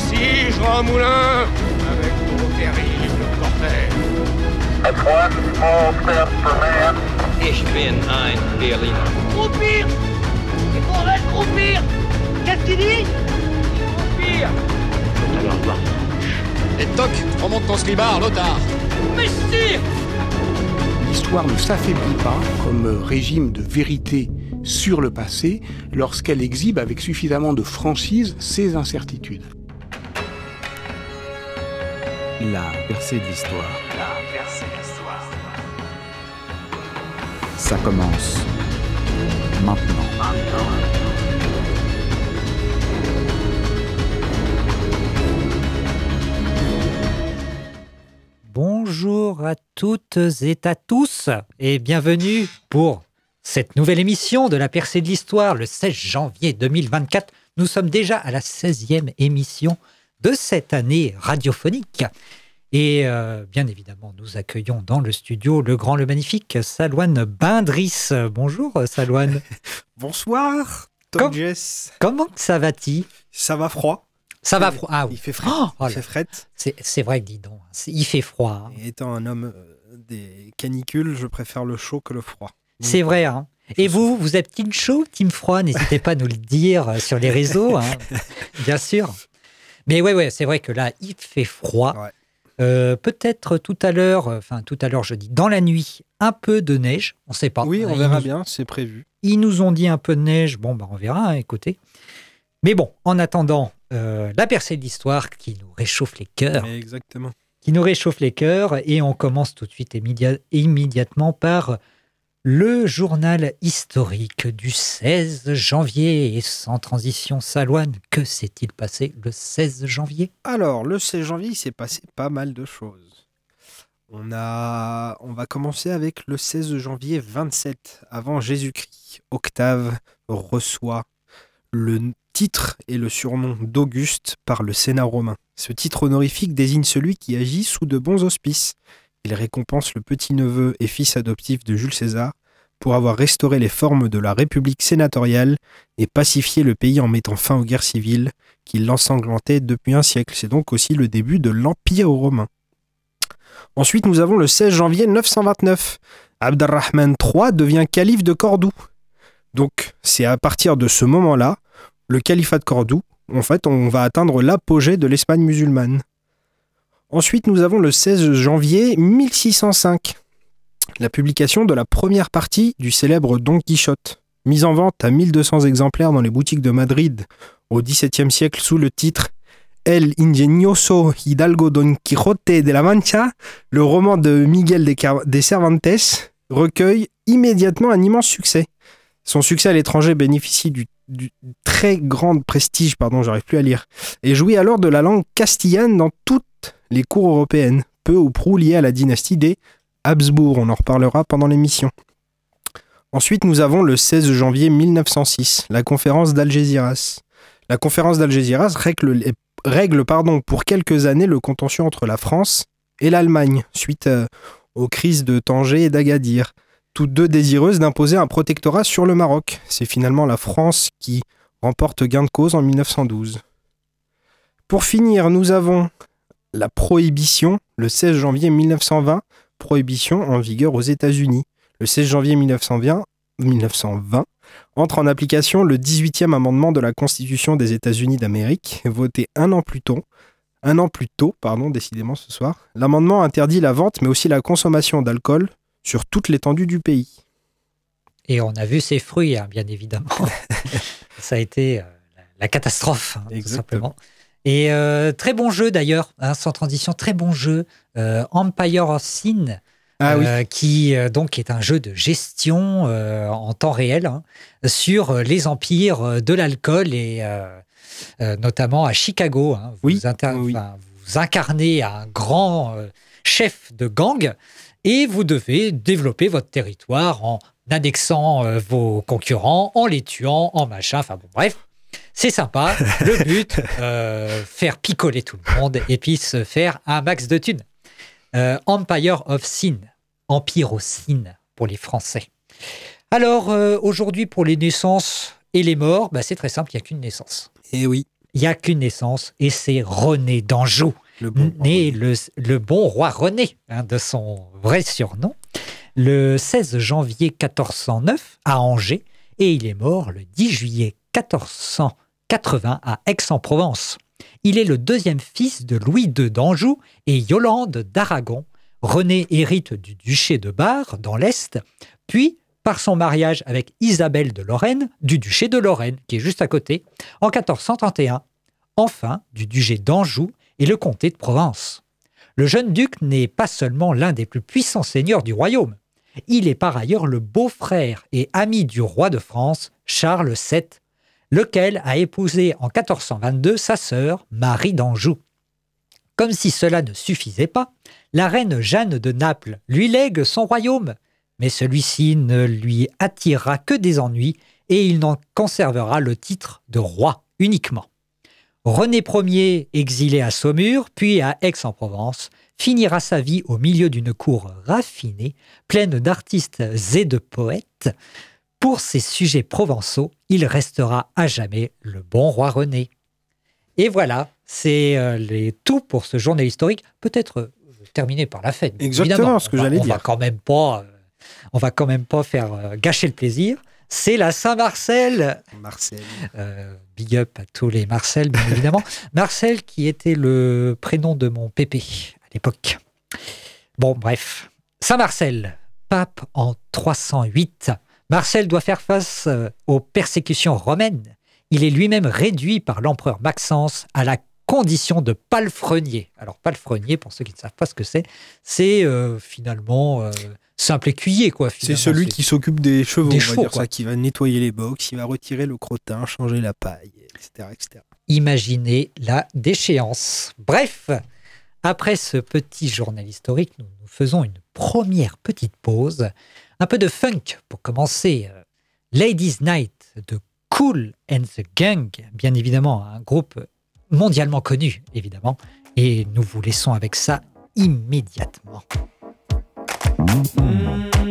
ici, Jean Moulin, avec ton terrible cortège. That's one small step for man. Ich bin ein Berliner. Croupir Il faudrait croupir Qu'est-ce qu'il dit? Pire Et toc, remonte ton slibard, Lothar Mais si L'histoire ne s'affaiblit pas comme régime de vérité sur le passé lorsqu'elle exhibe avec suffisamment de franchise ses incertitudes. La percée de l'histoire. La percée de l'histoire. Ça commence maintenant. Bonjour à toutes et à tous et bienvenue pour cette nouvelle émission de la percée de l'histoire le 16 janvier 2024. Nous sommes déjà à la 16e émission de cette année radiophonique. Et euh, bien évidemment, nous accueillons dans le studio le grand, le magnifique Salouane Bindris. Bonjour Salouane. Bonsoir, Tom Jess. Comment ça va-t-il? Ça va froid Ça va froid Ah oui, Il fait frais. Oh, il fait fret. c'est vrai que dis donc, il fait froid. hein. Et étant un homme euh, des canicules, je préfère le chaud que le froid. C'est vrai. Hein. Et vous, vous êtes team chaud, team froid? N'hésitez pas à nous le dire euh, sur les réseaux, hein. bien sûr. Mais ouais, ouais, c'est vrai que là, il fait froid. Ouais. Euh, Peut-être tout à l'heure, enfin tout à l'heure, je dis dans la nuit, un peu de neige. On ne sait pas. Oui, on verra nous- bien, c'est prévu. Ils nous ont dit un peu de neige. Bon, bah, on verra, hein, écoutez. Mais bon, en attendant, euh, la percée de l'histoire qui nous réchauffe les cœurs Exactement. qui nous réchauffe les cœurs et on commence tout de suite immédiat- immédiatement par le journal historique du 16 janvier et sans transition Salouane, que s'est-il passé le 16 janvier? Alors, le 16 janvier, il s'est passé pas mal de choses. On, a... on va commencer avec le 16 janvier 27 avant Jésus-Christ. Octave reçoit le titre et le surnom d'Auguste par le Sénat romain. Ce titre honorifique désigne celui qui agit sous de bons auspices. Il récompense le petit-neveu et fils adoptif de Jules César pour avoir restauré les formes de la République sénatoriale et pacifié le pays en mettant fin aux guerres civiles qui l'ensanglantait depuis un siècle. C'est donc aussi le début de l'Empire romain. Ensuite, nous avons le 16 janvier 929. Abderrahman III devient calife de Cordoue. Donc, c'est à partir de ce moment-là, le califat de Cordoue, en fait, on va atteindre l'apogée de l'Espagne musulmane. Ensuite, nous avons le 16 janvier 1605. La publication de la première partie du célèbre Don Quichotte, mise en vente à 1200 exemplaires dans les boutiques de Madrid au XVIIe siècle sous le titre El ingenioso Hidalgo Don Quijote de la Mancha, le roman de Miguel de, Cervantes, recueille immédiatement un immense succès. Son succès à l'étranger bénéficie du, très grand prestige, pardon, j'arrive plus à lire, et jouit alors de la langue castillane dans les cours européennes, peu ou prou liées à la dynastie des Habsbourg, on en reparlera pendant l'émission. Ensuite, nous avons le 16 janvier 1906, la conférence d'Algésiras. La conférence d'Algésiras règle pardon, pour quelques années le contentieux entre la France et l'Allemagne, suite euh, aux crises de Tanger et d'Agadir, toutes deux désireuses d'imposer un protectorat sur le Maroc. C'est finalement la France qui remporte gain de cause en 1912. Pour finir, nous avons la prohibition, le 16 janvier 1920, prohibition en vigueur aux États-Unis. Le 16 janvier 1920, 1920 entre en application le 18e amendement de la Constitution des États-Unis d'Amérique, voté un an plus tôt. Un an plus tôt, pardon, décidément ce soir. L'amendement interdit la vente, mais aussi la consommation d'alcool sur toute l'étendue du pays. Et on a vu ses fruits, hein, bien évidemment. Ça a été euh, la, catastrophe, hein, tout simplement. Et euh, très bon jeu d'ailleurs, hein, sans transition, très bon jeu. euh, Empire of Sin, Ah oui, euh, qui donc est un jeu de gestion en temps réel hein, sur les empires de l'alcool et notamment à Chicago. hein. vous, Oui, oui. vous incarnez un grand chef de gang et vous devez développer votre territoire en annexant vos concurrents, en les tuant, en machin. Enfin bon, bref. C'est sympa. Le but, euh, faire picoler tout le monde et puis se faire un max de thunes. Euh, Empire of Sin, Empire au Sin pour les Français. Alors, euh, aujourd'hui, pour les naissances et les morts, bah, c'est très simple, il n'y a qu'une naissance. et oui. il n'y a qu'une naissance et c'est René d'Anjou, Le bon né le, le bon roi René, hein, de son vrai surnom, le 16 janvier 1409 à Angers et il est mort le 10 juillet 1480 à Aix-en-Provence. Il est le deuxième fils de Louis II d'Anjou et Yolande d'Aragon. René hérite du duché de Bar dans l'Est, puis par son mariage avec Isabelle de Lorraine du duché de Lorraine, qui est juste à côté, en 1431. Enfin, du duché d'Anjou et le comté de Provence. Le jeune duc n'est pas seulement l'un des plus puissants seigneurs du royaume, il est par ailleurs le beau-frère et ami du roi de France, Charles VII, lequel a épousé en 1422 sa sœur, Marie d'Anjou. Comme si cela ne suffisait pas, la reine Jeanne de Naples lui lègue son royaume, mais celui-ci ne lui attirera que des ennuis et il n'en conservera le titre de roi uniquement. René Ier, exilé à Saumur, puis à Aix-en-Provence, finira sa vie au milieu d'une cour raffinée, pleine d'artistes et de poètes. Pour ses sujets provençaux, il restera à jamais le bon roi René. Et voilà, c'est euh, les tout pour ce journal historique. Peut-être euh, terminé par la fête. Exactement, ce que On va- j'allais on Va quand même pas, euh, on va quand même pas faire euh, gâcher le plaisir. C'est la Saint-Marcel. Marcel. Euh, big up à tous les Marcel, bien évidemment. Marcel qui était le prénom de mon pépé à l'époque. Bon, bref. Saint-Marcel, pape en 308. Marcel doit faire face euh, aux persécutions romaines. Il est lui-même réduit par l'empereur Maxence à la condition de palefrenier. Alors, palefrenier, pour ceux qui ne savent pas ce que c'est, c'est euh, finalement euh, simple écuyer, quoi. C'est celui qui s'occupe des chevaux, Des on va chevaux, dire quoi. ça, qui va nettoyer les box, qui va retirer le crottin, changer la paille, etc. etc. Imaginez la déchéance. Bref, après ce petit journal historique, nous, nous faisons une première petite pause. Un peu de funk pour commencer. Ladies Night de Cool and the Gang, bien évidemment, un groupe mondialement connu, évidemment. Et nous vous laissons avec ça immédiatement. Oh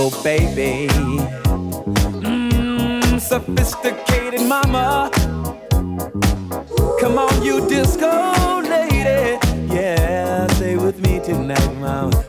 Single baby. Mmm, sophisticated mama. Come on, you disco lady. Yeah, stay with me tonight, mama.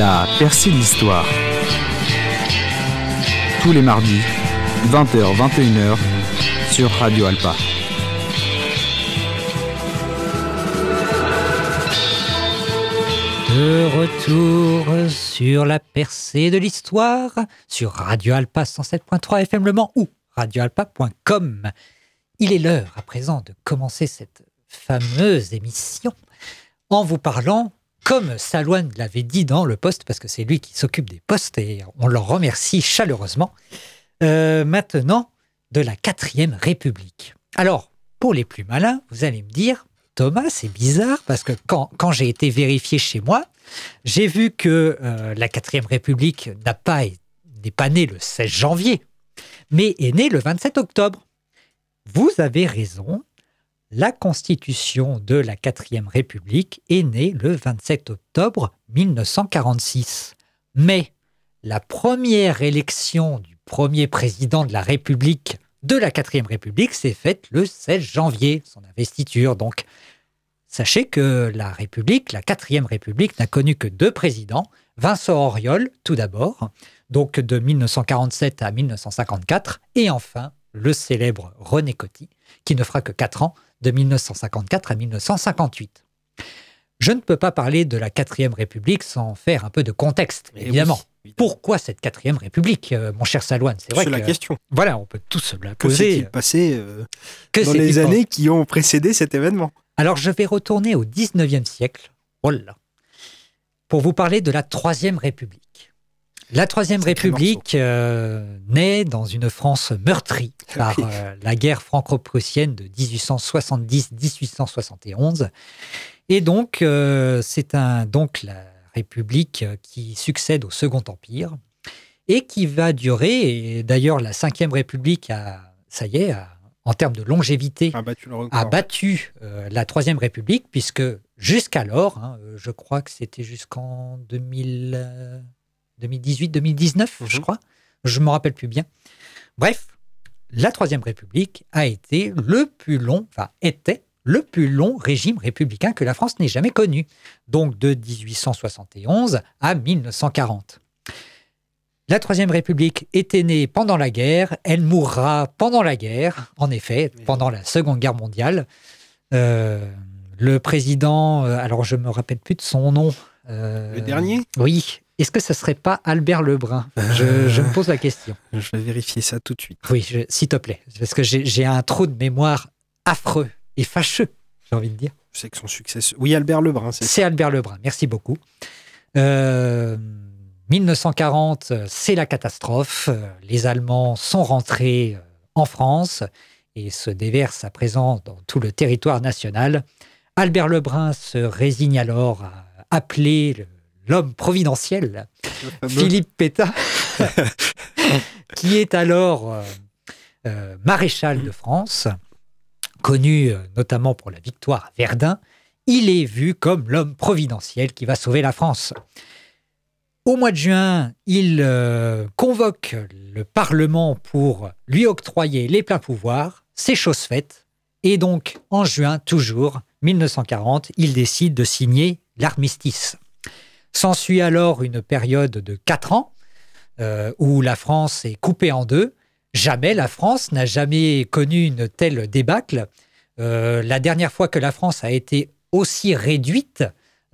La percée de l'histoire. Tous les mardis, 20h-21h, sur Radio Alpa. De retour sur la percée de l'histoire sur Radio Alpa 107.3 FM Le Mans ou radioalpa.com. Il est l'heure à présent de commencer cette fameuse émission en vous parlant, comme Salouane l'avait dit dans le poste, parce que c'est lui qui s'occupe des postes et on le remercie chaleureusement, euh, maintenant de la quatrième République. Alors, pour les plus malins, vous allez me dire, Thomas, c'est bizarre parce que quand, j'ai été vérifié chez moi, j'ai vu que euh, la quatrième République n'a pas, n'est pas née le 16 janvier, mais est née le 27 octobre. Vous avez raison, la constitution de la quatrième République est née le 27 octobre 1946. Mais la première élection du premier président de la République de la quatrième République s'est faite le 16 janvier, son investiture. Donc, sachez que la République, la quatrième République, n'a connu que deux présidents. Vincent Auriol, tout d'abord, donc de 1947 à 1954, et enfin le célèbre René Coty, qui ne fera que quatre ans, de 1954 à 1958. Je ne peux pas parler de la quatrième République sans faire un peu de contexte, Eh évidemment. oui. Pourquoi cette quatrième République, euh, mon cher Salouane? C'est vrai C'est la que- question. Voilà, on peut tous se la Que poser. s'est-il passé euh, Que dans les années qui ont précédé cet événement? Alors, je vais retourner au 19e siècle, oh là là, pour vous parler de la Troisième République. La Troisième République euh, naît dans une France meurtrie par Oui. euh, la guerre franco-prussienne de 1870-1871. Et donc, euh, c'est un, donc la République qui succède au Second Empire et qui va durer. Et d'ailleurs, la Cinquième République a, ça y est, a- en termes de longévité, a battu le record. a battu la Troisième République, puisque jusqu'alors, hein, je crois que c'était jusqu'en 2000, euh, 2018-2019, je Mhm. crois, je ne me rappelle plus bien. Bref, la Troisième République a été le plus long, enfin était le plus long régime républicain que la France n'ait jamais connu, donc de 1871 à 1940. La Troisième République était née pendant la guerre, elle mourra pendant la guerre, en effet, pendant la Seconde Guerre mondiale. Euh, le président, euh, alors je me rappelle plus de son nom. euh, Le dernier? Oui. Est-ce que ce serait pas Albert Lebrun? Je, je me pose la question. Je vais vérifier ça tout de suite. Oui, s'il te plaît, parce que j'ai un trou de mémoire affreux et fâcheux, j'ai envie de dire. Je sais que son successeur. Oui, Albert Lebrun, c'est. C'est Albert Lebrun, merci beaucoup. Euh, 1940, euh, c'est la catastrophe. Les Allemands sont rentrés euh, en France et se déversent à présent dans tout le territoire national. Albert Lebrun se résigne alors à appeler le- l'homme providentiel, Philippe Pétain, qui est alors euh, euh, maréchal de France, connu euh, notamment pour la victoire à Verdun. Il est vu comme l'homme providentiel qui va sauver la France. Au mois de juin, il euh, convoque le Parlement pour lui octroyer les pleins pouvoirs. C'est chose faite. Et donc, en juin, toujours, 1940, il décide de signer l'armistice. S'ensuit alors une période de quatre ans euh, où la France est coupée en deux. Jamais la France n'a jamais connu une telle débâcle. Euh, la dernière fois que la France a été aussi réduite,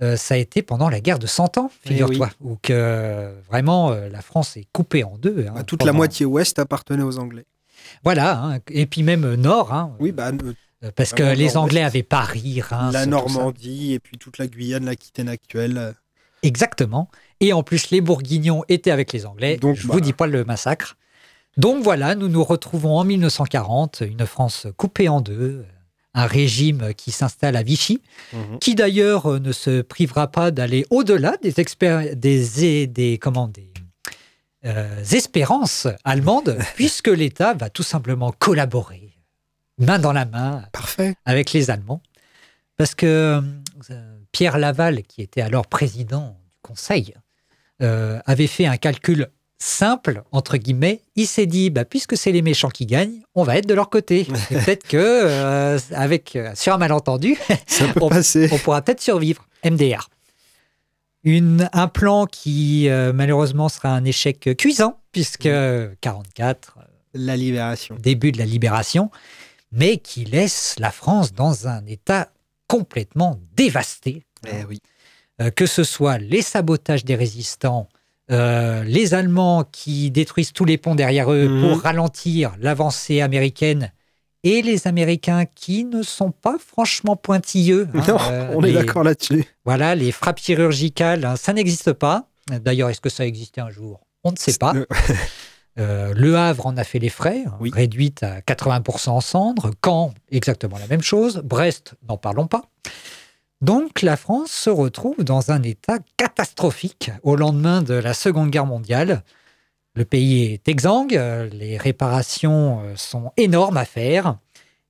euh, ça a été pendant la guerre de Cent Ans, Eh figure-toi, où que vraiment la France est coupée en deux. hein, Bah, toute la moitié ouest appartenait aux Anglais. Voilà, hein, et puis même nord, hein, Oui, bah, parce que vraiment les. Anglais avaient Paris, Reims, la. Normandie et puis toute la Guyane, l'Aquitaine actuelle. Exactement. Et en plus, les Bourguignons étaient avec les Anglais. Donc, je bah. vous dis pas le massacre. Donc voilà, nous nous retrouvons en 1940, une France coupée en deux, un régime qui s'installe à Vichy, Mhm. qui d'ailleurs euh, ne se privera pas d'aller au-delà des, expér- des, des, comment, des euh, espérances allemandes, puisque l'État va tout simplement collaborer, main dans la main, Parfait. avec les Allemands. Parce que euh, Pierre Laval, qui était alors président du Conseil, euh, avait fait un calcul simple, entre guillemets. Il s'est dit, bah, puisque c'est les méchants qui gagnent, on va être de leur côté. Peut-être que, euh, avec, euh, sur un malentendu, On- pourra peut-être survivre. MDR. Une, un plan qui, euh, malheureusement, sera un échec cuisant, puisque 44, La libération. début de la libération, mais qui laisse la France dans un état complètement dévasté. Eh oui. Euh, que ce soit les sabotages des résistants, euh, les Allemands qui détruisent tous les ponts derrière eux Mhm. pour ralentir l'avancée américaine, et les Américains qui ne sont pas franchement pointilleux. hein. Non, Euh, on est d'accord là-dessus. Voilà, les frappes chirurgicales, hein, ça n'existe pas. D'ailleurs, est-ce que ça existait un jour? On ne sait pas. Euh, le Havre en a fait les frais, hein, Oui. réduite à 80% en cendres. Caen, exactement la même chose. Brest, n'en parlons pas. Donc la France se retrouve dans un état catastrophique au lendemain de la Seconde Guerre mondiale. Le pays est exsangue, euh, les réparations euh, sont énormes à faire.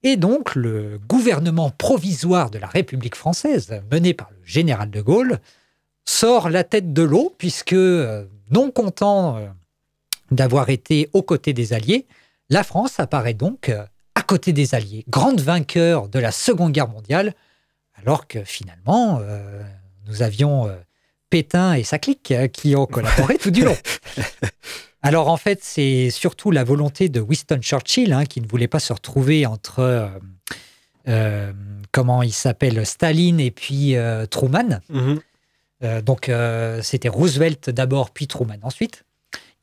Et donc le gouvernement provisoire de la République française, mené par le général de Gaulle, sort la tête de l'eau, puisque, non content d'avoir été aux côtés des Alliés, la France apparaît donc euh, à côté des Alliés, grande vainqueur de la Seconde Guerre mondiale, alors que finalement, euh, nous avions euh, Pétain et sa clique qui ont collaboré tout du long. Alors en fait, c'est surtout la volonté de Winston Churchill hein, qui ne voulait pas se retrouver entre euh, euh, comment il s'appelle, Staline et puis Truman. Mhm. Euh, donc c'était Roosevelt d'abord, puis Truman ensuite.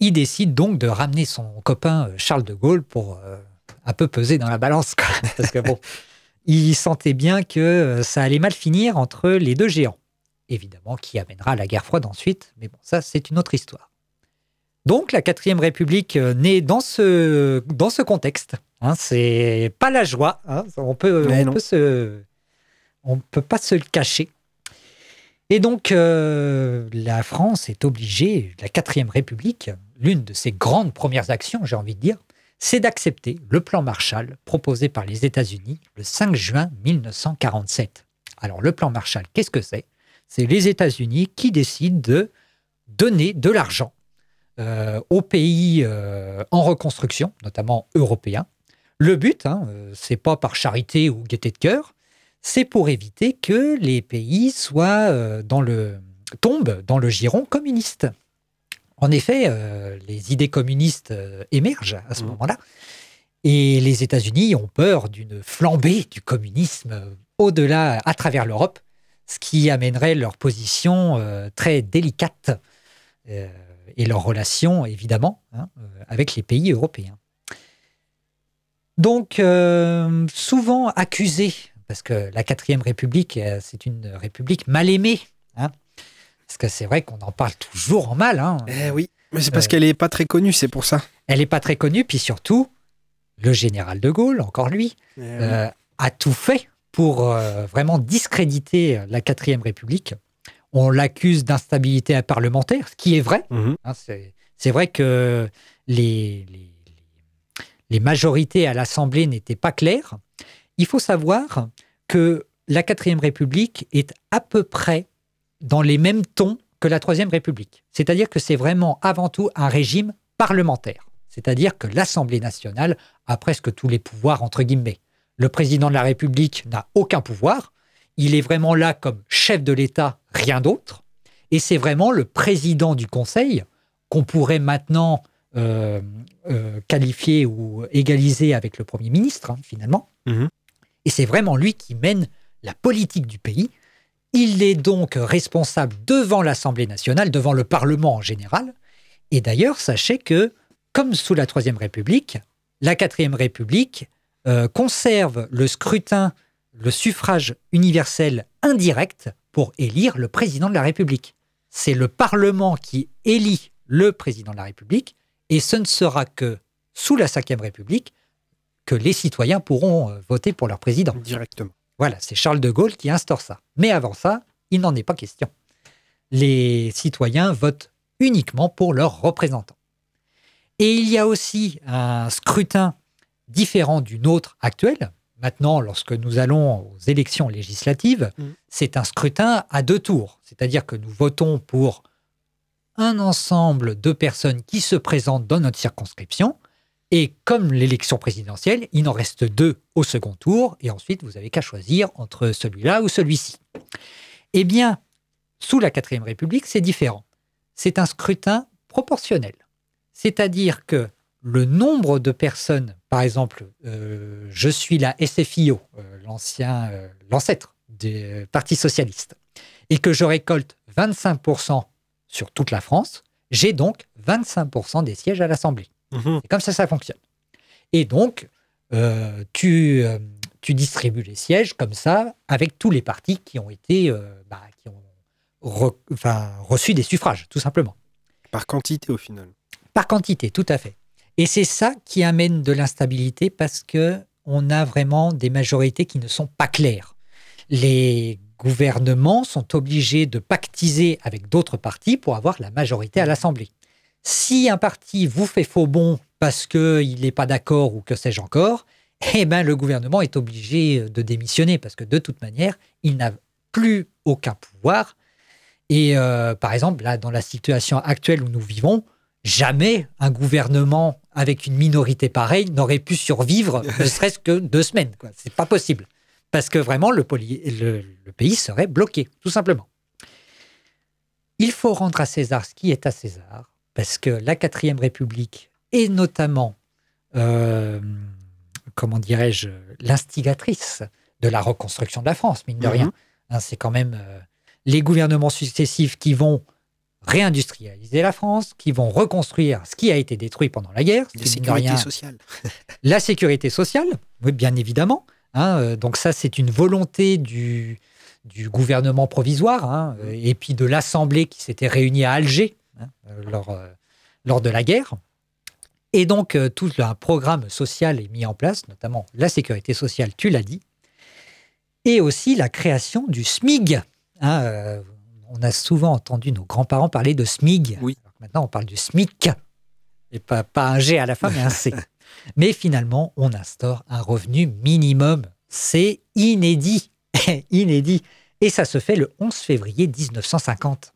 Il décide donc de ramener son copain euh, Charles de Gaulle pour euh, un peu peser dans la balance. quoi. Parce que bon, il sentait bien que euh, ça allait mal finir entre les deux géants. Évidemment, qui amènera à la guerre froide ensuite. Mais bon, ça, c'est une autre histoire. Donc, la quatrième République naît dans ce, dans ce contexte. Hein, c'est pas la joie. hein, on peut, on peut se, on peut pas se le cacher. Et donc, euh, la France est obligée, la quatrième République, l'une de ses grandes premières actions, j'ai envie de dire, c'est d'accepter le plan Marshall proposé par les États-Unis le 5 juin 1947. Alors, le plan Marshall, qu'est-ce que c'est? C'est les États-Unis qui décident de donner de l'argent euh, aux pays euh, en reconstruction, notamment européens. Le but, hein, c'est pas par charité ou gaieté de cœur, c'est pour éviter que les pays soient euh, dans le tombent dans le giron communiste. En effet, euh, les idées communistes euh, émergent à ce Mhm. moment-là, et les États-Unis ont peur d'une flambée du communisme au-delà, à travers l'Europe, ce qui amènerait leur position euh, très délicate et leurs relations, évidemment, hein, avec les pays européens. Donc, souvent accusé, parce que la quatrième République, euh, c'est une république mal aimée, hein, parce que c'est vrai qu'on en parle toujours en mal. hein. Eh oui, mais c'est parce Euh, qu'elle est pas très connue, c'est pour ça. Elle n'est pas très connue, puis surtout, le général de Gaulle, encore lui, Eh oui. euh, a tout fait pour euh, vraiment discréditer la quatrième République. On l'accuse d'instabilité parlementaire, ce qui est vrai. Mhm. Hein, c'est c'est vrai que les, les, les majorités à l'Assemblée n'étaient pas claires. Il faut savoir que la quatrième République est à peu près dans les mêmes tons que la troisième République. C'est-à-dire que c'est vraiment avant tout un régime parlementaire. C'est-à-dire que l'Assemblée nationale a presque tous les pouvoirs, entre guillemets. Le président de la République n'a aucun pouvoir. Il est vraiment là comme chef de l'État, rien d'autre. Et c'est vraiment le président du Conseil qu'on pourrait maintenant euh, euh, qualifier ou égaliser avec le Premier ministre, hein, finalement. Mhm. Et c'est vraiment lui qui mène la politique du pays. Il est donc responsable devant l'Assemblée nationale, devant le Parlement en général. Et d'ailleurs, sachez que, comme sous la Troisième République, la Quatrième République euh, conserve le scrutin, le suffrage universel indirect pour élire le président de la République. C'est le Parlement qui élit le président de la République, et ce ne sera que sous la Cinquième République que les citoyens pourront euh, voter pour leur président. Directement. Voilà, c'est Charles de Gaulle qui instaure ça. Mais avant ça, il n'en est pas question. Les citoyens votent uniquement pour leurs représentants. Et il y a aussi un scrutin différent du nôtre actuel. Maintenant, lorsque nous allons aux élections législatives, Mm. c'est un scrutin à deux tours. C'est-à-dire que nous votons pour un ensemble de personnes qui se présentent dans notre circonscription. Et comme l'élection présidentielle, il en reste deux au second tour, et ensuite vous avez qu'à choisir entre celui-là ou celui-ci. Eh bien, sous la quatrième République, c'est différent. C'est un scrutin proportionnel. C'est-à-dire que le nombre de personnes, par exemple, euh, je suis la SFIO, euh, l'ancien, euh, l'ancêtre du Parti socialiste, et que je récolte 25% sur toute la France, j'ai donc 25% des sièges à l'Assemblée. C'est comme ça ça fonctionne. Et donc, euh, tu, euh, tu distribues les sièges comme ça avec tous les partis qui ont été euh, bah, qui ont re- enfin, reçu des suffrages, tout simplement. Par quantité au final. Par quantité, tout à fait. Et c'est ça qui amène de l'instabilité parce que on a vraiment des majorités qui ne sont pas claires. Les gouvernements sont obligés de pactiser avec d'autres partis pour avoir la majorité à l'Assemblée. Si un parti vous fait faux bon parce qu'il n'est pas d'accord ou que sais-je encore, eh ben, le gouvernement est obligé de démissionner parce que de toute manière, il n'a plus aucun pouvoir. Et euh, par exemple, là, dans la situation actuelle où nous vivons, jamais un gouvernement avec une minorité pareille n'aurait pu survivre, ne serait-ce que deux semaines. C'est pas possible. Parce que vraiment, le, poli- le- le pays serait bloqué, tout simplement. Il faut rendre à César ce qui est à César, parce que la quatrième République, et notamment, euh, comment dirais-je, l'instigatrice de la reconstruction de la France, mine de Mhm. rien. Hein, c'est quand même euh, les gouvernements successifs qui vont réindustrialiser la France, qui vont reconstruire ce qui a été détruit pendant la guerre. La sécurité rien, sociale. la sécurité sociale, oui, bien évidemment. hein, euh, donc ça, c'est une volonté du, du gouvernement provisoire hein, euh, et puis de l'Assemblée qui s'était réunie à Alger hein, euh, lors, euh, lors de la guerre. Et donc, euh, tout un programme social est mis en place, notamment la sécurité sociale, tu l'as dit, et aussi la création du SMIG. hein, euh, on a souvent entendu nos grands-parents parler de SMIG. Oui. Alors maintenant, on parle du SMIC. Et pas, pas un G à la fin, mais un C. Mais finalement, on instaure un revenu minimum. C'est inédit. inédit. Et ça se fait le 11 février 1950.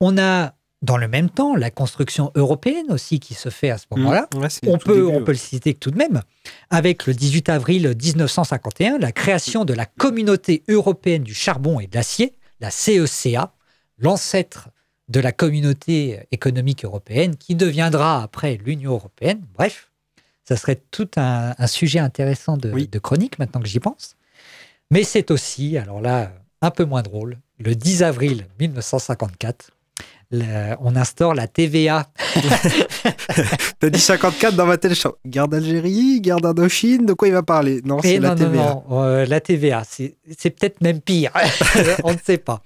On a, dans le même temps, la construction européenne aussi qui se fait à ce moment-là. Mmh. Ouais, On peut, début, on ouais. peut le citer tout de même, avec le 18 avril 1951, la création de la Communauté européenne du charbon et de l'acier, la CECA, l'ancêtre de la Communauté économique européenne, qui deviendra après l'Union européenne. Bref, ça serait tout un, un sujet intéressant de, Oui. de chronique maintenant que j'y pense. Mais c'est aussi, alors là, un peu moins drôle, le 10 avril 1954, on instaure la TVA T'as dit 54 dans ma je sens, Guerre d'Algérie, guerre d'Indochine, de quoi il va parler? Non, c'est la non, non, TVA. non, euh, la TVA, c'est peut-être même pire. On ne sait pas.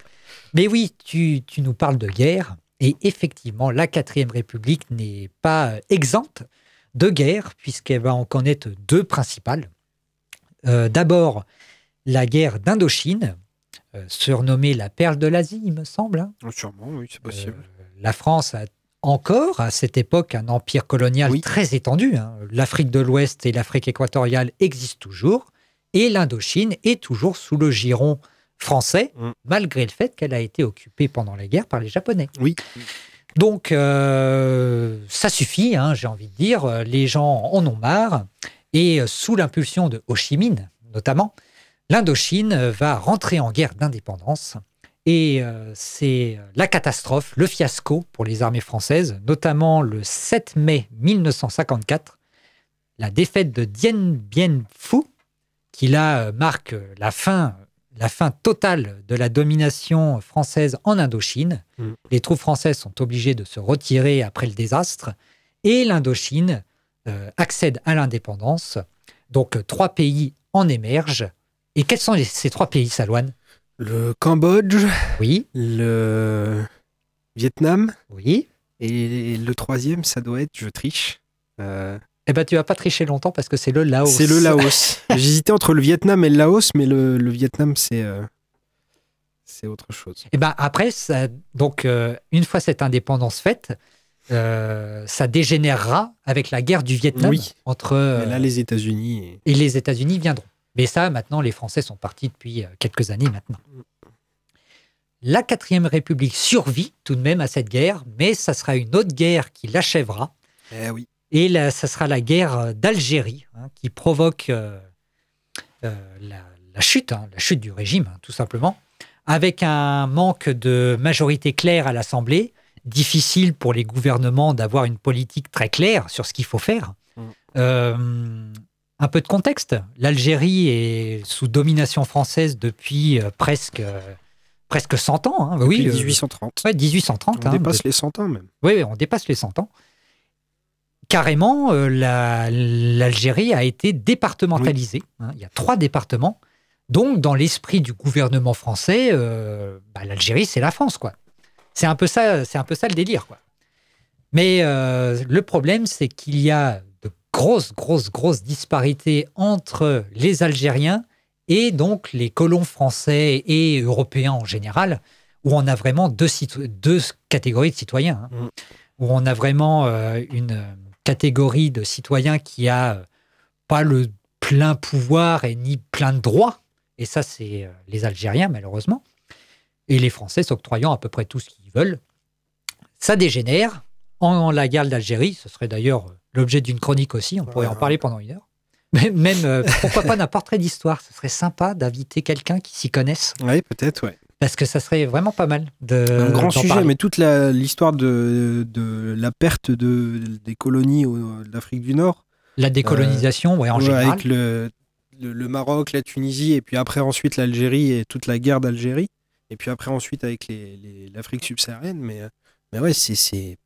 Mais oui, tu, tu nous parles de guerre. Et effectivement, la quatrième République n'est pas euh, exempte de guerre, puisqu'elle va en connaître deux principales. Euh, D'abord, la guerre d'Indochine, surnommée la perle de l'Asie, il me semble. hein. Oh, Sûrement, oui, c'est possible. Euh, la France a encore, à cette époque, un empire colonial Oui. très étendu. hein. L'Afrique de l'Ouest et l'Afrique équatoriale existent toujours. Et l'Indochine est toujours sous le giron français, Mm. malgré le fait qu'elle a été occupée pendant la guerre par les Japonais. Oui. Donc, euh, ça suffit, hein, j'ai envie de dire. Euh, Les gens en ont marre. Et euh, sous l'impulsion de Ho Chi Minh, notamment, l'Indochine va rentrer en guerre d'indépendance. Et euh, c'est la catastrophe, le fiasco pour les armées françaises, notamment le 7 mai 1954, la défaite de Dien Bien Phu, qui là euh, marque la fin, la fin totale de la domination française en Indochine. Mm. Les troupes françaises sont obligées de se retirer après le désastre, et l'Indochine euh, accède à l'indépendance. Donc trois pays en émergent. Et quels sont les- ces trois pays, Salouane Le Cambodge, Oui, le Vietnam, oui. et le troisième, ça doit être, je triche. Euh, Eh ben, tu vas pas tricher longtemps parce que c'est le Laos. c'est le Laos. J'hésitais entre le Vietnam et le Laos, mais le, le Vietnam, c'est euh, c'est autre chose. Et ben après, ça, donc euh, une fois cette indépendance faite, euh, ça dégénérera avec la guerre du Vietnam Oui. entre Mais là, les États-Unis. et- et les États-Unis viendront. Mais ça, maintenant, les Français sont partis depuis euh, quelques années maintenant. La quatrième République survit tout de même à cette guerre, mais ça sera une autre guerre qui l'achèvera. Eh oui. Et là, ça sera la guerre d'Algérie hein, qui provoque euh, euh, la, la chute, hein, la chute du régime, hein, tout simplement, avec un manque de majorité claire à l'Assemblée, difficile pour les gouvernements d'avoir une politique très claire sur ce qu'il faut faire. Mm. Euh, un peu de contexte. L'Algérie est sous domination française depuis euh, presque, euh, presque 100 ans. hein. Oui, euh, 1830. ouais, 1830. On hein, dépasse de- les 100 ans même. oui, on dépasse les 100 ans. Carrément, euh, la- l'Algérie a été départementalisée. hein. il y a trois départements. Donc, dans l'esprit du gouvernement français, euh, bah, l'Algérie, c'est la France, quoi. C'est un peu ça, c'est un peu ça le délire, quoi. Mais euh, le problème, c'est qu'il y a de grosses, grosses, grosses disparités entre les Algériens et donc les colons français et européens en général, où on a vraiment deux, catégories de citoyens. hein. Mm. Où on a vraiment euh, une catégorie de citoyens qui a euh, pas le plein pouvoir et ni plein de droits. Et ça, c'est euh, les Algériens, malheureusement. Et les Français s'octroyant à peu près tout ce qu'ils veulent. Ça dégénère. En la guerre d'Algérie, ce serait d'ailleurs l'objet d'une chronique aussi, on pourrait en Ouais. parler pendant une heure. Mais Même, euh, pourquoi pas d'un portrait d'histoire Ce serait sympa d'inviter quelqu'un qui s'y connaisse, Oui, peut-être, ouais. parce que ça serait vraiment pas mal de. un grand sujet, parler. mais toute l'histoire de, de la perte de, des colonies d'Afrique du Nord, La décolonisation, ouais, en ouais, général. avec le, le, le Maroc, la Tunisie, et puis après ensuite l'Algérie et toute la guerre d'Algérie, et puis après ensuite avec les- les- l'Afrique subsaharienne. Mais, euh, mais ouais, c'est.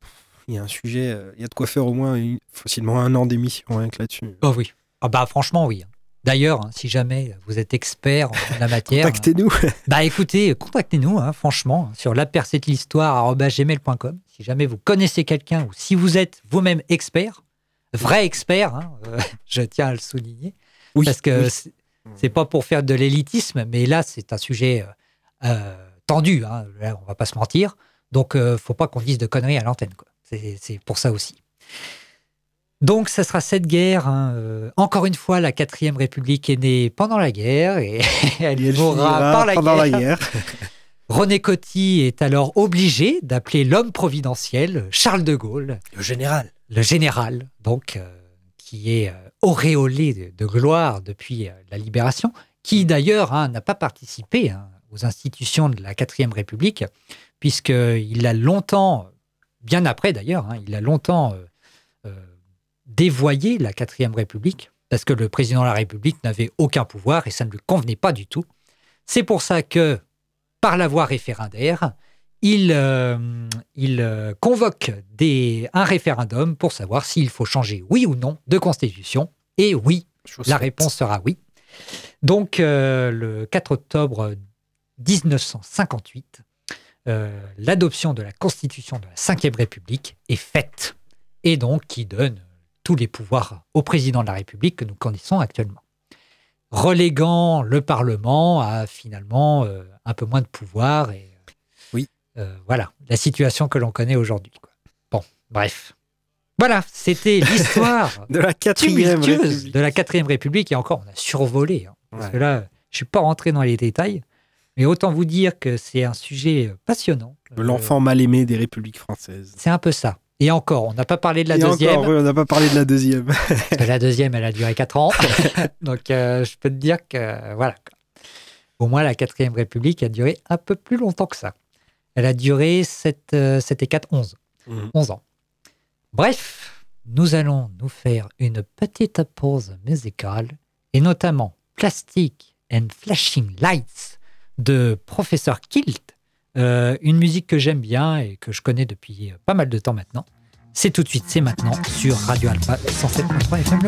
Il y a un sujet, euh, il y a de quoi faire au moins une- facilement un an d'émission rien que là-dessus. Oh oui. Ah bah franchement oui. D'ailleurs, si jamais vous êtes expert en la matière, Contactez-nous. bah écoutez, contactez-nous, hein, franchement, sur lapercetteLhistoire.gmail.com. Si jamais vous connaissez quelqu'un ou si vous êtes vous-même expert, vrai expert, hein, euh, je tiens à le souligner, Oui, parce que oui. c'est- pas pour faire de l'élitisme, mais là c'est un sujet euh, euh, tendu, hein, là, on va pas se mentir, donc euh, faut pas qu'on dise de conneries à l'antenne, quoi. C'est pour ça aussi. Donc, ça sera cette guerre. hein, euh, encore une fois, la quatrième République est née pendant la guerre et elle, Et elle mourra par la pendant guerre. la guerre. René Coty est alors obligé d'appeler l'homme providentiel Charles de Gaulle, Le général. le général, donc euh, qui est euh, auréolé de, de gloire depuis euh, la libération, qui d'ailleurs hein, n'a pas participé hein, aux institutions de la quatrième République, puisqu'il a longtemps, bien après d'ailleurs, hein, il a longtemps euh, euh, dévoyé la quatrième République, parce que le président de la République n'avait aucun pouvoir et ça ne lui convenait pas du tout. C'est pour ça que, par la voie référendaire, il, euh, il euh, convoque des, un référendum pour savoir s'il faut changer oui ou non de constitution. Et oui, la réponse sera oui. Donc, euh, le 4 octobre 1958, euh, l'adoption de la Constitution de la Ve République est faite. Et donc, qui donne tous les pouvoirs au président de la République que nous connaissons actuellement. Reléguant le Parlement à finalement euh, un peu moins de pouvoir. Et, euh, Oui. euh, voilà, la situation que l'on connaît aujourd'hui. Bon, bref. Voilà, c'était l'histoire De la quatrième de la quatrième République. Et encore, on a survolé. hein, parce Ouais. que là, je suis pas rentré dans les détails. Mais autant vous dire que c'est un sujet euh, passionnant. Euh, L'enfant mal aimé des républiques françaises. C'est un peu ça. Et encore, on n'a pas parlé de la Et deuxième. encore, oui, on n'a pas parlé de la deuxième. parce que la deuxième, elle a duré 4 ans. Donc, euh, je peux te dire que, voilà. Au moins, la quatrième République a duré un peu plus longtemps que ça. Elle a duré 7, euh, 7 et 4, 11. Mhm. 11 ans. Bref, nous allons nous faire une petite pause musicale, et notamment Plastic and Flashing Lights de Professeur Kilt, euh, une musique que j'aime bien et que je connais depuis euh, pas mal de temps maintenant. C'est tout de suite, c'est maintenant sur Radio Alpha 107.3 FM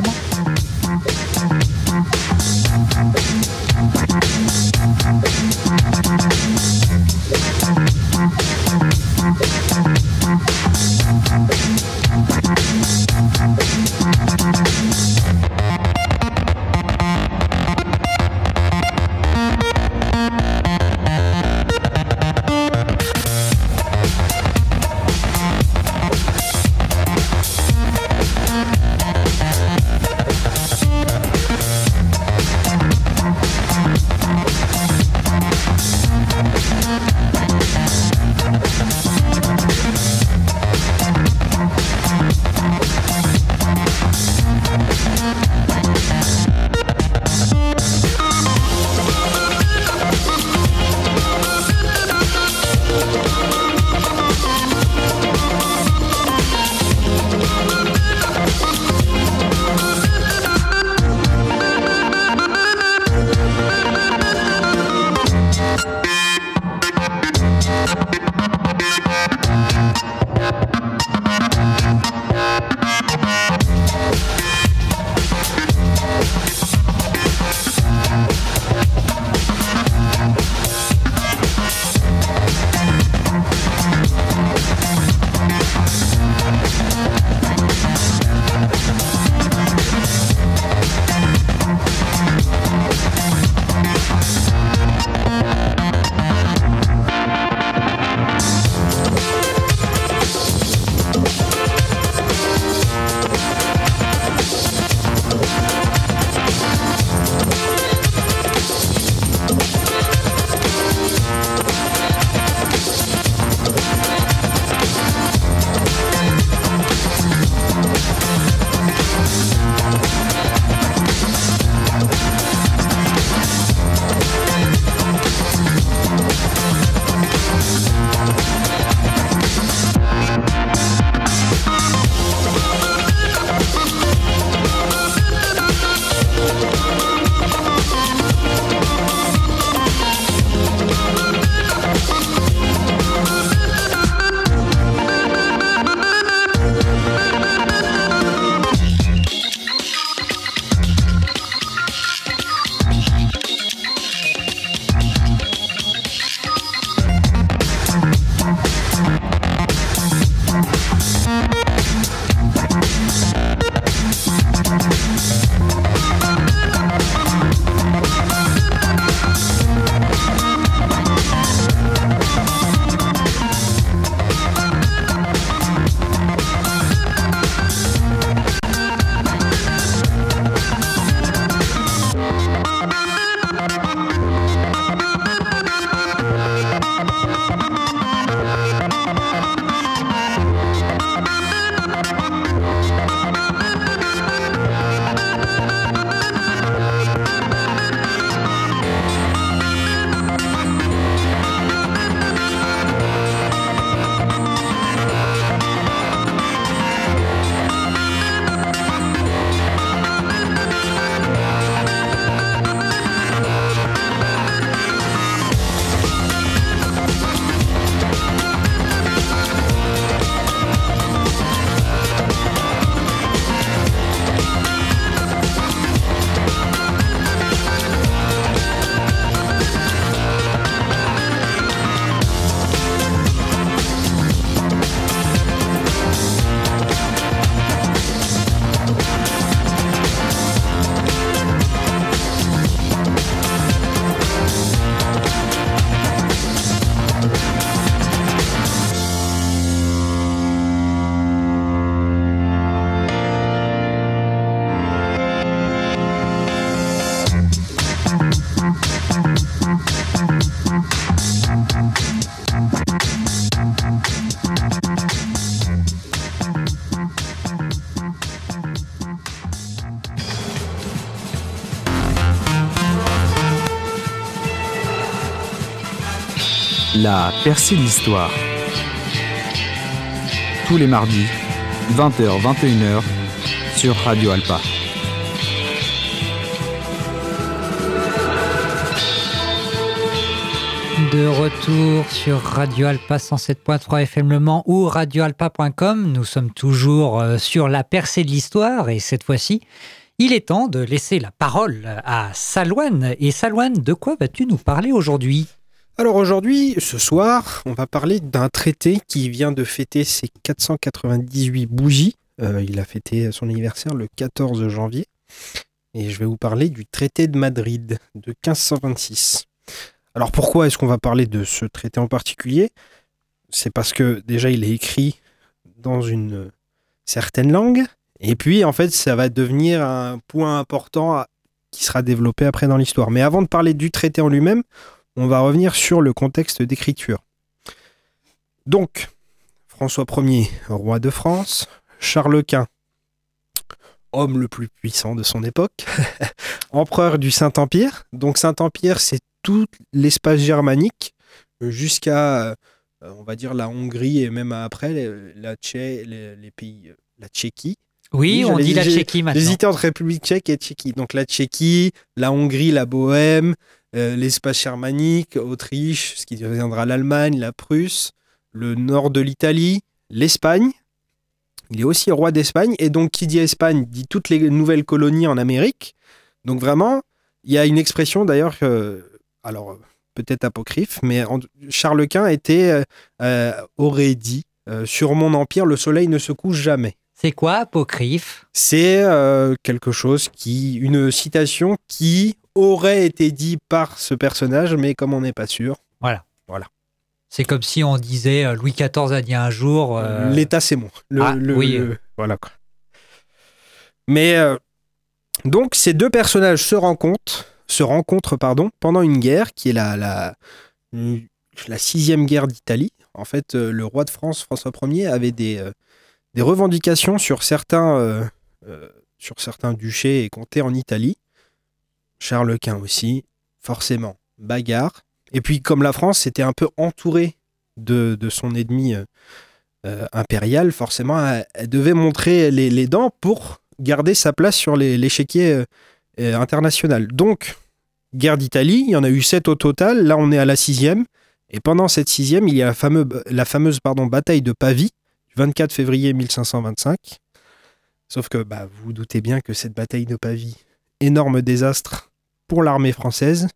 La percée de l'histoire. Tous les mardis, 20h-21h, sur Radio Alpa. De retour sur Radio Alpa 107.3 FM Le Mans ou radioalpa.com. Nous sommes toujours euh, sur la percée de l'histoire et cette fois-ci, il est temps de laisser la parole à Salouane. Et Salouane, de quoi vas-tu nous parler aujourd'hui? Alors aujourd'hui, ce soir, on va parler d'un traité qui vient de fêter ses 498 bougies. Euh, il a fêté son anniversaire le 14 janvier. Et je vais vous parler du traité de Madrid de 1526. Alors pourquoi est-ce qu'on va parler de ce traité en particulier? C'est parce que déjà il est écrit dans une certaine langue. Et puis en fait ça va devenir un point important qui sera développé après dans l'histoire. Mais avant de parler du traité en lui-même, on va revenir sur le contexte d'écriture. Donc, François Ier, roi de France, Charles Quint, homme le plus puissant de son époque, empereur du Saint-Empire. Donc Saint-Empire, c'est tout l'espace germanique euh, jusqu'à, euh, on va dire, la Hongrie et même après, les- la Tché- les, les pays, euh, la Tchéquie. Oui, on dit la Tchéquie maintenant. J'hésitais entre République tchèque et Tchéquie. Donc la Tchéquie, la Hongrie, la Bohème, euh, l'espace germanique, Autriche, ce qui deviendra l'Allemagne, la Prusse, le nord de l'Italie, l'Espagne. Il est aussi roi d'Espagne. Et donc, qui dit Espagne dit toutes les nouvelles colonies en Amérique. Donc, vraiment, il y a une expression d'ailleurs, que- alors peut-être apocryphe, mais en- Charles Quint était, euh, euh, aurait dit euh, Sur mon empire, le soleil ne se couche jamais. C'est quoi apocryphe? C'est euh, quelque chose qui, une citation qui aurait été dit par ce personnage, mais comme on n'est pas sûr, Voilà. Voilà. C'est comme si on disait euh, Louis XIV a dit un jour. euh, l'état c'est moi. Le- Ah, le- oui. le- voilà quoi. Mais euh, donc ces deux personnages se rencontrent, se rencontrent pardon, pendant une guerre qui est la la, la sixième guerre d'Italie. En fait, le roi de France François Ier avait des des revendications sur certains sur certains duchés et comtés en Italie. Charles Quint aussi, forcément, bagarre. Et puis comme la France était un peu entourée de, son ennemi euh, euh, impérial, forcément, elle, devait montrer les, dents pour garder sa place sur l'échiquier euh, international. Donc, guerre d'Italie, il y en a eu sept au total. Là, on est à la sixième. Et pendant cette sixième, il y a la, fameuse bataille de Pavie, du 24 février 1525. Sauf que bah, vous vous doutez bien que cette bataille de Pavie, énorme désastre pour l'armée française.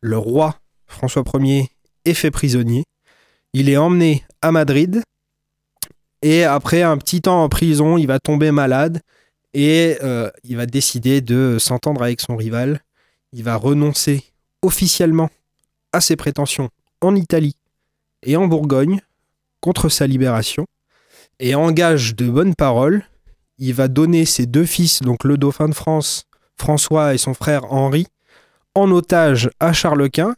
Le roi François Ier est fait prisonnier. Il est emmené à Madrid. Et après un petit temps en prison, il va tomber malade. Et euh, il va décider de s'entendre avec son rival. Il va renoncer officiellement à ses prétentions en Italie et en Bourgogne contre sa libération. Et engage de bonnes paroles, il va donner ses deux fils, donc le dauphin de France, François et son frère Henri, en otage à Charles Quint.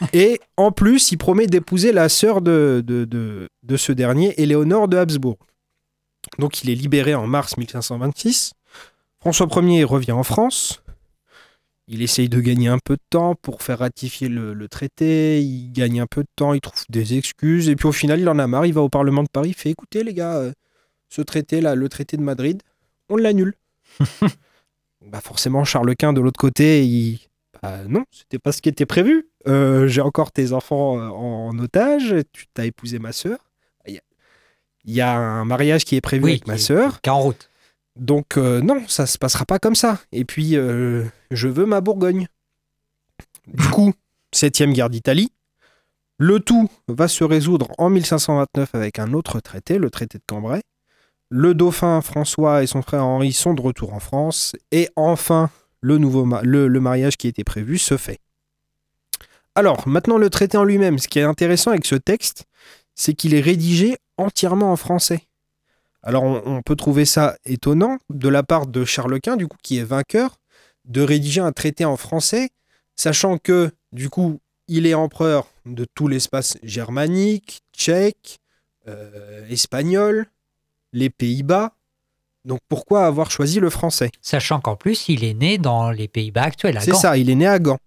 Et en plus, il promet d'épouser la sœur de, de, de- de ce dernier, Éléonore de Habsbourg. Donc il est libéré en mars 1526. François Ier revient en France. Il essaye de gagner un peu de temps pour faire ratifier le, le traité. Il gagne un peu de temps, il trouve des excuses. Et puis au final, il en a marre. Il va au Parlement de Paris. Il fait écoutez, les gars, euh, ce traité-là, le traité de Madrid, on l'annule. bah forcément, Charles Quint, de l'autre côté, il. Bah non, c'était pas ce qui était prévu. Euh, J'ai encore tes enfants euh, en, en otage. Tu t'as épousé ma sœur. Il y a- il y a un mariage qui est prévu Oui, avec ma sœur. qui est en route. Donc euh, non, ça se passera pas comme ça. Et puis euh, je veux ma Bourgogne. Du coup, septième guerre d'Italie. Le tout va se résoudre en 1529 avec un autre traité, le traité de Cambrai. Le dauphin François et son frère Henri sont de retour en France. Et enfin, le, nouveau le, mariage qui était prévu se fait. Alors, maintenant le traité en lui-même. Ce qui est intéressant avec ce texte, c'est qu'il est rédigé entièrement en français. Alors on, on peut trouver ça étonnant de la part de Charles Quint, du coup, qui est vainqueur, de rédiger un traité en français, sachant que, du coup, il est empereur de tout l'espace germanique, tchèque, euh, espagnol, les Pays-Bas. Donc pourquoi avoir choisi le français? Sachant qu'en plus, il est né dans les Pays-Bas actuels. à C'est Gand. ça, il est né à Gand.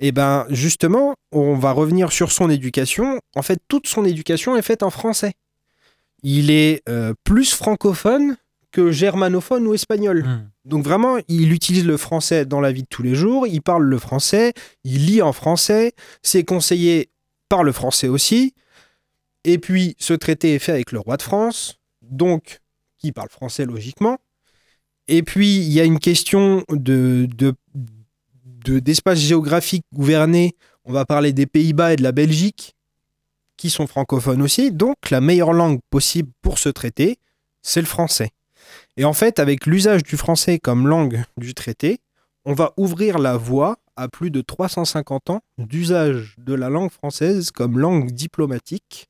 Et ben justement, on va revenir sur son éducation. En fait, toute son éducation est faite en français. Il est euh, plus francophone que germanophone ou espagnol. Hmm. Donc vraiment, il utilise le français dans la vie de tous les jours, il parle le français, il lit en français, ses conseillers parlent français aussi. Et puis, ce traité est fait avec le roi de France, donc qui parle français logiquement. Et puis, il y a une question de, de, de- d'espace géographique gouverné. On va parler des Pays-Bas et de la Belgique, qui sont francophones aussi. Donc, la meilleure langue possible pour ce traité, c'est le français. Et en fait, avec l'usage du français comme langue du traité, on va ouvrir la voie à plus de 350 ans d'usage de la langue française comme langue diplomatique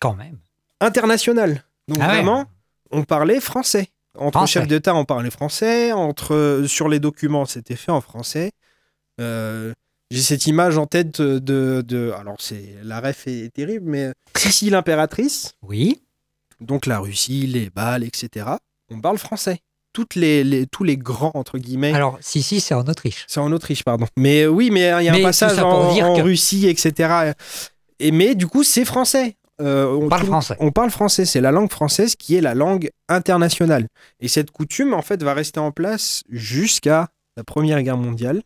Quand même. internationale. Donc Ah ouais. vraiment, on parlait français. Entre Français. chefs d'État, on parlait français. Entre sur les documents, c'était fait en français. Euh, J'ai cette image en tête de, de alors c'est la ref est terrible, mais Sissi l'impératrice. Oui. Donc la Russie, les Bals, etc. On parle français. Toutes les, les- tous les grands entre guillemets. Alors, si, si, c'est en Autriche. C'est en Autriche, pardon. Mais euh, oui, mais il y a Mais un passage en, en que- Russie, etc. Et mais du coup, c'est français. Euh, on parle tout- français. On parle français. C'est la langue française qui est la langue internationale. Et cette coutume, en fait, va rester en place jusqu'à la Première Guerre mondiale.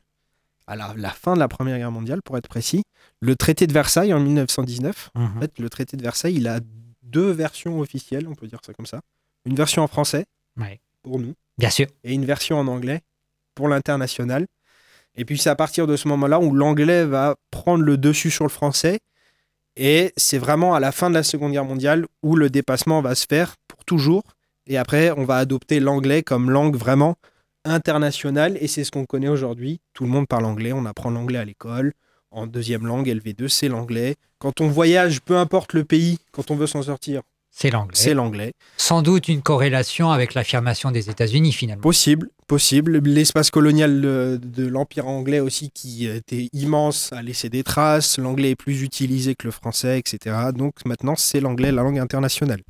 À la, la fin de la Première Guerre mondiale, pour être précis. Le traité de Versailles en 1919. Mhm. En fait, le traité de Versailles, il a deux versions officielles, on peut dire ça comme ça. Une version en français, Ouais. pour nous Bien sûr. et une version en anglais pour l'international. Et puis c'est à partir de ce moment-là où l'anglais va prendre le dessus sur le français. Et c'est vraiment à la fin de la Seconde Guerre mondiale où le dépassement va se faire pour toujours. Et après, on va adopter l'anglais comme langue vraiment internationale. Et c'est ce qu'on connaît aujourd'hui. Tout le monde parle anglais. On apprend l'anglais à l'école. En deuxième langue, LV2, c'est l'anglais. Quand on voyage, peu importe le pays, quand on veut s'en sortir, C'est l'anglais. c'est l'anglais. Sans doute une corrélation avec l'affirmation des États-Unis, finalement. Possible, possible. L'espace colonial de, de l'Empire anglais aussi, qui était immense, a laissé des traces. L'anglais est plus utilisé que le français, etc. Donc maintenant, c'est l'anglais, la langue internationale.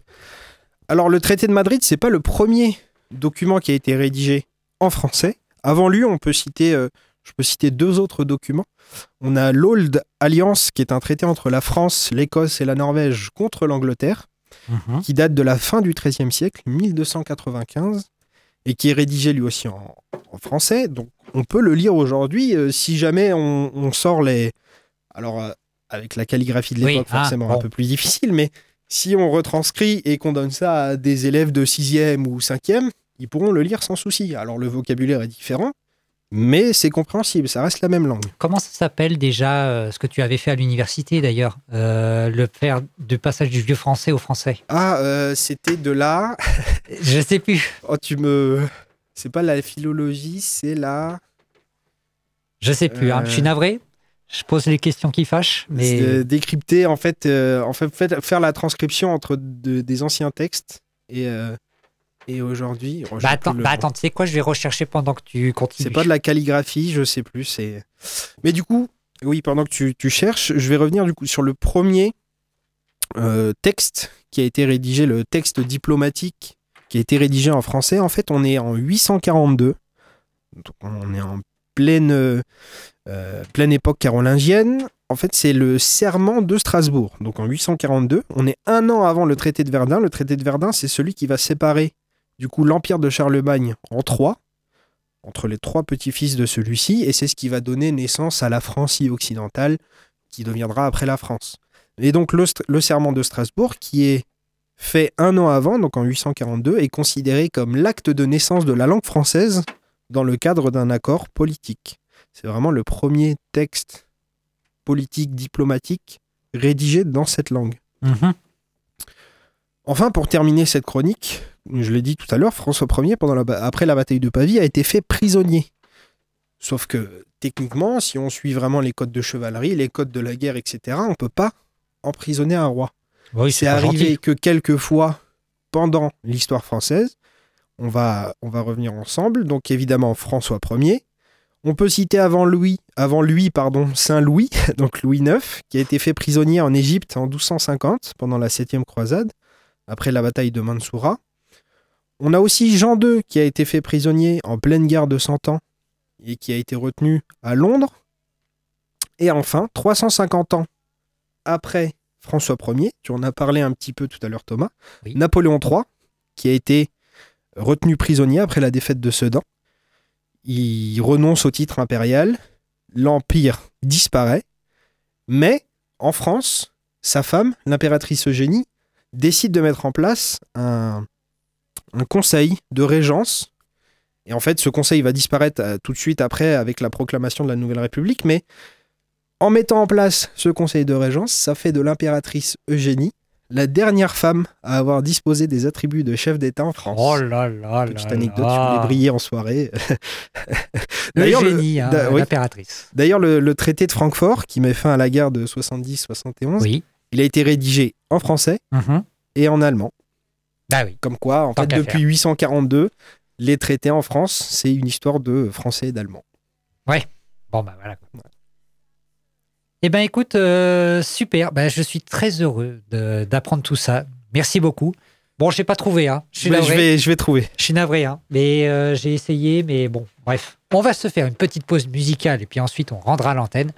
Alors, le traité de Madrid, c'est pas le premier document qui a été rédigé en français. Avant lui, on peut citer, euh, je peux citer deux autres documents. On a l'Old Alliance, qui est un traité entre la France, l'Écosse et la Norvège contre l'Angleterre Mhm. qui date de la fin du XIIIe siècle, 1295, et qui est rédigé lui aussi en, en français. Donc on peut le lire aujourd'hui euh, si jamais on, on sort les... Alors euh, avec la calligraphie de Oui, l'époque, ah, forcément un peu plus difficile, mais si on retranscrit et qu'on donne ça à des élèves de 6e ou 5e, ils pourront le lire sans souci. Alors le vocabulaire est différent, mais c'est compréhensible, ça reste la même langue. Comment ça s'appelle déjà euh, ce que tu avais fait à l'université d'ailleurs Euh, Le faire du passage du vieux français au français? Ah, euh, c'était de là... Je sais plus. Oh, tu me... C'est pas la philologie, c'est la... Je sais plus. hein. Je suis navré. Je pose les questions qui fâchent, mais décrypter en fait, en fait, faire la transcription entre de- des anciens textes et et aujourd'hui. Bah, attends, bah, attends, tu sais quoi Je vais rechercher pendant que tu continues. c'est pas de la calligraphie, je sais plus. C'est. Mais du coup, oui, pendant que tu, tu cherches, je vais revenir du coup sur le premier euh, texte qui a été rédigé, le texte diplomatique qui a été rédigé en français. En fait, on est en 842. Donc, on est en pleine, euh, euh, pleine époque carolingienne. En fait, c'est le serment de Strasbourg. Donc en 842, on est un an avant le traité de Verdun. Le traité de Verdun, c'est celui qui va séparer du coup l'empire de Charlemagne en trois, entre les trois petits-fils de celui-ci, et c'est ce qui va donner naissance à la Francie occidentale, qui deviendra après la France. Et donc le, serment de Strasbourg, qui est fait un an avant, donc en 842, est considéré comme l'acte de naissance de la langue française dans le cadre d'un accord politique. C'est vraiment le premier texte politique, diplomatique, rédigé dans cette langue. Mhm. Enfin, pour terminer cette chronique, je l'ai dit tout à l'heure, François Ier, pendant la ba- après la bataille de Pavie, a été fait prisonnier. Sauf que, techniquement, si on suit vraiment les codes de chevalerie, les codes de la guerre, etc., on ne peut pas emprisonner un roi. Oui, C'est arrivé gentil. que quelques fois pendant l'histoire française. On va, on va revenir ensemble. Donc évidemment François Ier. On peut citer avant lui, avant lui pardon, Saint Louis, donc Louis IX, qui a été fait prisonnier en Égypte en 1250 pendant la septième croisade, après la bataille de Mansoura. On a aussi Jean II qui a été fait prisonnier en pleine guerre de Cent Ans et qui a été retenu à Londres. Et enfin, 350 ans après François Ier, tu en as parlé un petit peu tout à l'heure Thomas, Oui. Napoléon III, qui a été retenu prisonnier après la défaite de Sedan, il renonce au titre impérial, l'Empire disparaît, mais en France, sa femme, l'impératrice Eugénie, décide de mettre en place un, un conseil de régence. Et en fait, ce conseil va disparaître euh, tout de suite après avec la proclamation de la Nouvelle République, mais en mettant en place ce conseil de régence, ça fait de l'impératrice Eugénie la dernière femme à avoir disposé des attributs de chef d'État en France. Oh là là là Petite anecdote, tu là. voulais briller en soirée. Le D'ailleurs, le- génie, hein, oui. l'impératrice. D'ailleurs, le, le traité de Francfort, qui met fin à la guerre de 70-71, Oui. il a été rédigé en français Mhm. et en allemand. Bah oui. Comme quoi, en Tant fait, depuis 842, les traités en France, c'est une histoire de français et d'allemand. Bon, bah voilà. Eh ben écoute, euh, super. Ben, je suis très heureux d'apprendre tout ça. Merci beaucoup. Bon, j'ai pas trouvé, hein. Je suis navré. je, vais, je vais trouver. Je suis navré, hein. Mais euh, j'ai essayé, mais bon, bref. On va se faire une petite pause musicale et puis ensuite on rendra l'antenne.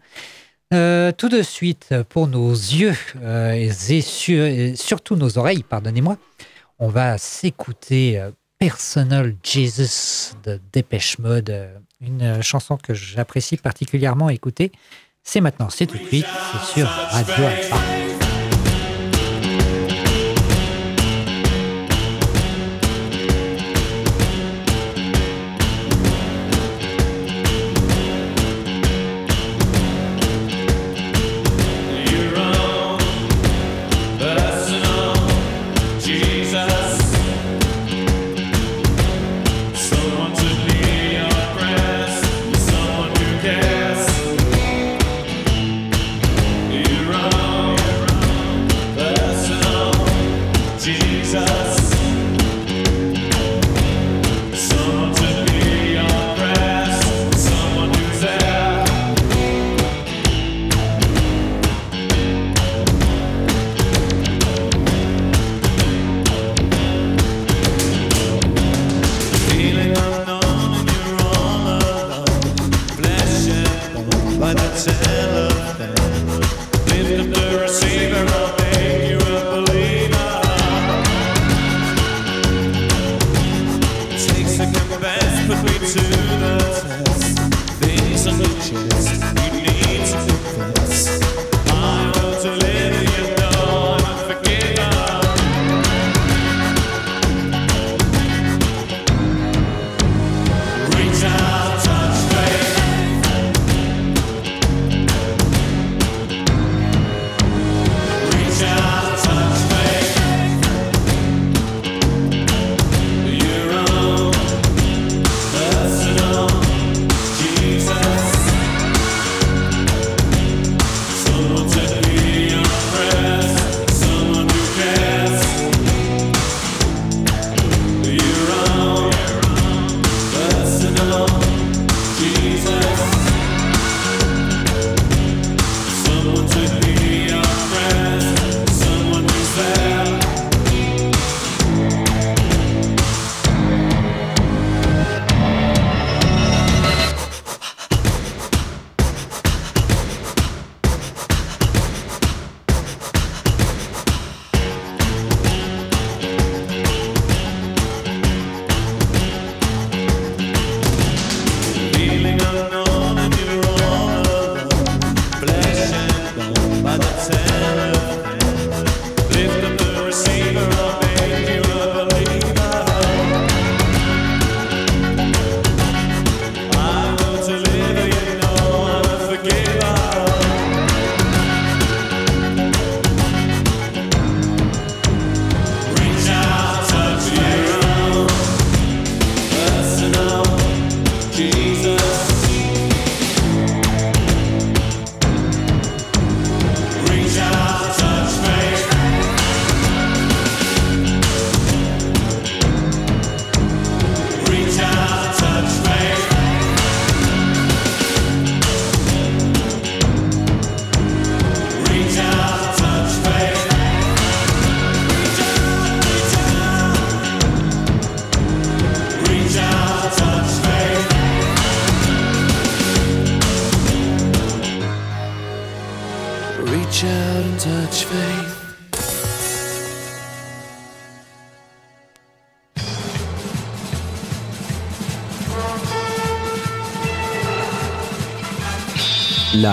Euh, tout de suite, pour nos yeux et, sur- et surtout nos oreilles, pardonnez-moi, on va s'écouter euh, Personal Jesus de Dépêche Mode, euh, une euh, chanson que j'apprécie particulièrement écouter. C'est maintenant, c'est tout de suite, c'est sur Radio Alpha.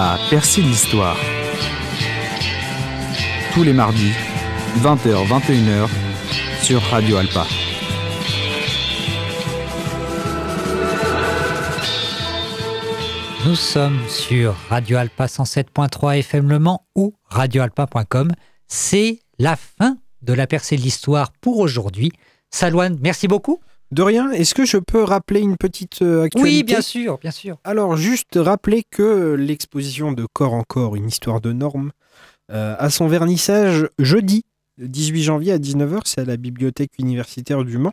La percée de l'histoire. Tous les mardis, 20h-21h, sur Radio Alpa. Nous sommes sur Radio Alpa 107.3 FM Le Mans ou radioalpa.com. C'est la fin de la percée de l'histoire pour aujourd'hui. Salouane, merci beaucoup. De rien, est-ce que je peux rappeler une petite euh, actualité? Oui, bien sûr, bien sûr. Alors, juste rappeler que l'exposition de Corps en Corps, une histoire de normes, euh, a son vernissage jeudi, le 18 janvier à 19h, c'est à la bibliothèque universitaire du Mans.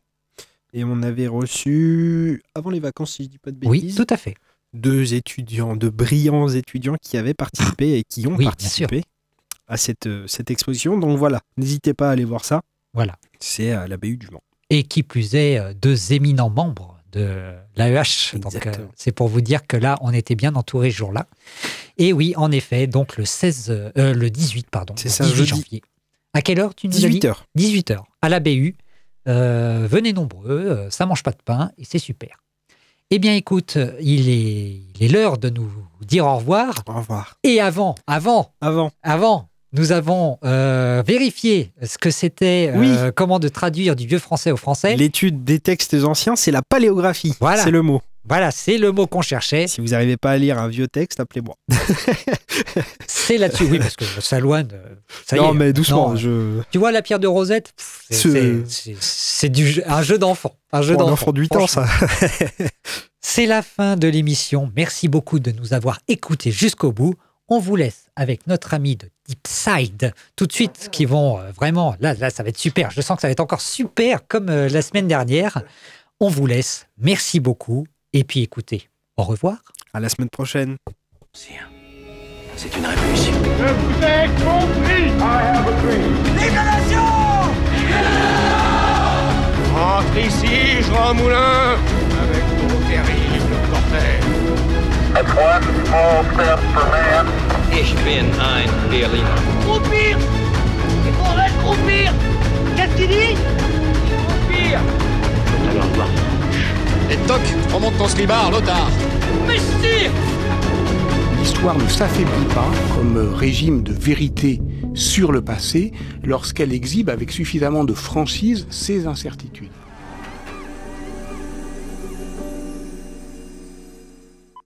Et on avait reçu, avant les vacances, si je dis pas de Oui, bêtises, tout à fait. deux étudiants, de brillants étudiants qui avaient participé et qui ont Oui, participé à cette, euh, cette exposition. Donc voilà, n'hésitez pas à aller voir ça. Voilà. C'est à la BU du Mans. Et qui plus est, euh, deux éminents membres de l'AEH. Donc, euh, c'est pour vous dire que là, on était bien entouré ce jour-là. Et oui, en effet, donc le 16, euh, le 18, pardon, C'est le ça, 18 jeudi. janvier. À quelle heure tu nous as dit 18h. 18h, à la BU. Euh, venez nombreux, ça mange pas de pain et c'est super. Eh bien, écoute, il est il est l'heure de nous dire au revoir. Au revoir. Et avant, avant, Avant, avant, nous avons euh, vérifié ce que c'était, euh, comment de traduire du vieux français au français. l'étude des textes anciens, c'est la paléographie. Voilà. C'est le mot. Voilà, c'est le mot qu'on cherchait. Si vous n'arrivez pas à lire un vieux texte, appelez-moi. C'est là-dessus, oui, parce que Salouane, euh, ça y non, est. mais doucement. Non, je... Tu vois la pierre de Rosette c'est- Ce- un jeu d'enfant. Un jeu un d'enfant. enfant de 8 ans, ça. C'est la fin de l'émission. Merci beaucoup de nous avoir écoutés jusqu'au bout. On vous laisse avec notre ami de Deep Side tout de suite qui vont euh, vraiment là là ça va être super. Je sens que ça va être encore super comme euh, la semaine dernière. On vous laisse. Merci beaucoup et puis écoutez. Au revoir. À la semaine prochaine. C'est une révolution. Je vous ai compris Rentre ici, Jean Moulin Avec ton terrible cortège Ich bin ein Berliner. Croupir Il faudrait croupir Qu'est-ce qu'il dit Croupir Et toc, remonte ton slibard, Lothar Mais si L'histoire ne s'affaiblit pas comme régime de vérité sur le passé lorsqu'elle exhibe avec suffisamment de franchise ses incertitudes.